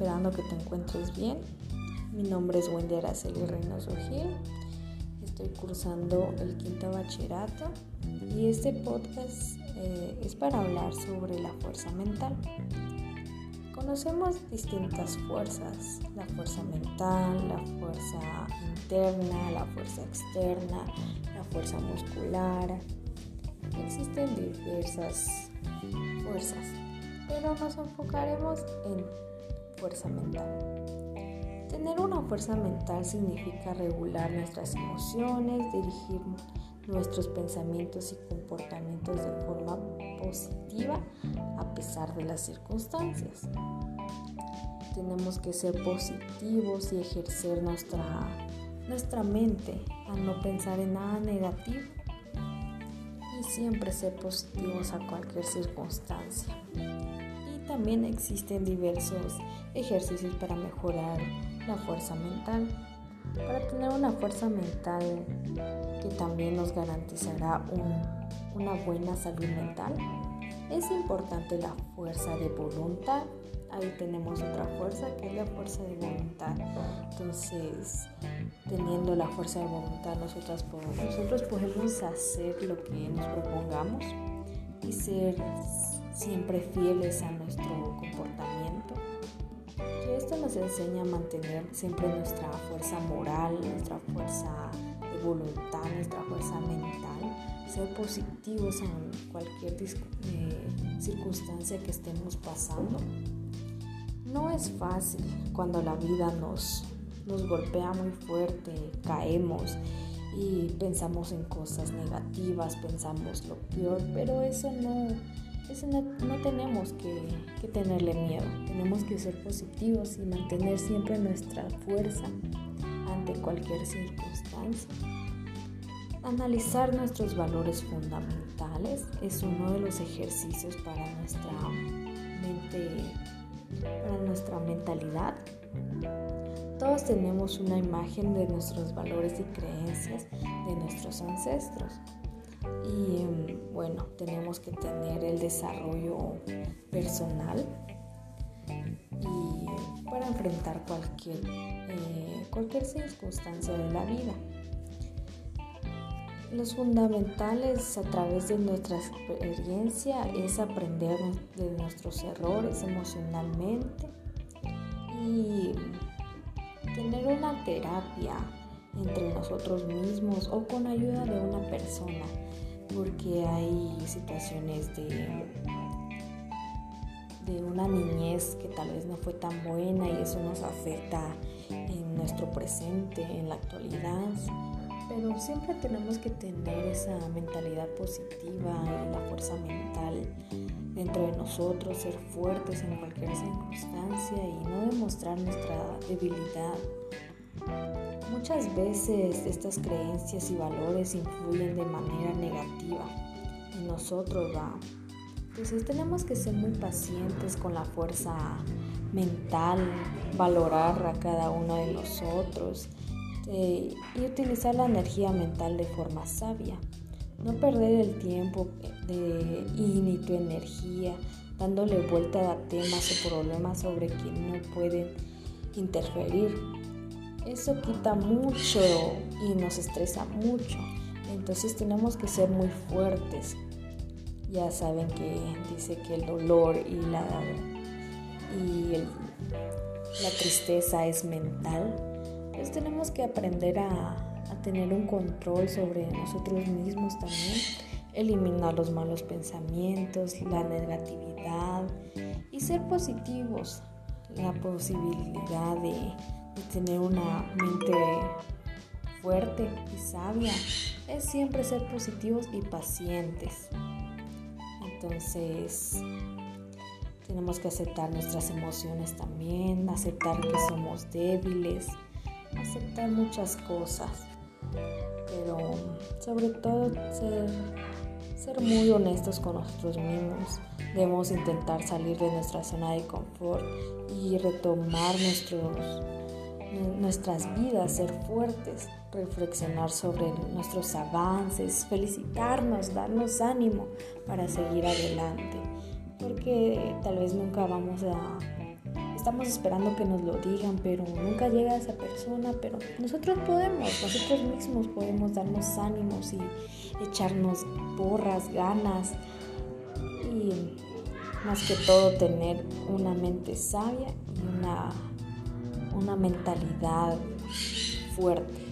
esperando que te encuentres bien. Mi nombre es Wendy Araceli Reynoso Gil. Estoy cursando el quinto bachillerato y este podcast eh, es para hablar sobre la fuerza mental. Conocemos distintas fuerzas, la fuerza mental, la fuerza interna, la fuerza externa, la fuerza muscular. Existen diversas fuerzas, pero nos enfocaremos en fuerza mental. Tener una fuerza mental significa regular nuestras emociones, dirigir nuestros pensamientos y comportamientos de forma positiva a pesar de las circunstancias. Tenemos que ser positivos y ejercer nuestra, nuestra mente a no pensar en nada negativo y siempre ser positivos a cualquier circunstancia. También existen diversos ejercicios para mejorar la fuerza mental. Para tener una fuerza mental que también nos garantizará una buena salud mental, es importante la fuerza de voluntad. Ahí tenemos otra fuerza que es la fuerza de voluntad. Entonces, teniendo la fuerza de voluntad, nosotros nosotros podemos hacer lo que nos propongamos y ser siempre fieles a nuestro comportamiento esto nos enseña a mantener siempre nuestra fuerza moral, nuestra fuerza de voluntad, nuestra fuerza mental, ser positivos en cualquier eh, circunstancia que estemos pasando. No es fácil cuando la vida nos, nos golpea muy fuerte, caemos y pensamos en cosas negativas, pensamos lo peor, pero eso no, no, tenemos que, que, tenerle miedo, tenemos que ser positivos y mantener siempre nuestra fuerza ante cualquier circunstancia. Analizar nuestros valores fundamentales es uno de los ejercicios para nuestra mente, para nuestra mentalidad. Todos tenemos una imagen de nuestros valores y creencias de nuestros ancestros. Y bueno, tenemos que tener el desarrollo personal y para enfrentar cualquier, eh, cualquier circunstancia de la vida. Los fundamentales a través de nuestra experiencia es aprender de nuestros errores emocionalmente y tener una terapia entre nosotros mismos o con ayuda de una persona porque hay situaciones de, de una niñez que tal vez no fue tan buena y eso nos afecta en nuestro presente, en la actualidad. Pero siempre tenemos que tener esa mentalidad positiva y la fuerza mental dentro de nosotros, ser fuertes en cualquier circunstancia y no demostrar nuestra debilidad Muchas veces estas creencias y valores influyen de manera negativa en nosotros. Entonces tenemos que ser muy pacientes con la fuerza mental, valorar a cada uno de nosotros eh, y utilizar la energía mental de forma sabia. No perder el tiempo de, y ni tu energía dándole vuelta a temas o problemas sobre quien no pueden interferir eso quita mucho y nos estresa mucho. Entonces tenemos que ser muy fuertes. Ya saben que dice que el dolor y la, y la tristeza es mental. Entonces tenemos que aprender a, a tener un control sobre nosotros mismos también. Eliminar los malos pensamientos, la negatividad y ser positivos. La posibilidad de tener una mente fuerte y sabia es siempre ser positivos y pacientes. Entonces, tenemos que aceptar nuestras emociones también, aceptar que somos débiles, aceptar muchas cosas, pero sobre todo ser, ser muy honestos con nosotros mismos. Debemos intentar salir de nuestra zona de confort y retomar nuestros nuestras vidas, ser fuertes, reflexionar sobre nuestros avances, felicitarnos, darnos ánimo para seguir adelante, porque tal vez nunca vamos a estamos esperando que nos lo digan, pero nunca llega esa persona, pero nosotros podemos, nosotros mismos podemos darnos ánimos y echarnos porras, ganas y más que todo tener una mente sabia y una, una mentalidad fuerte.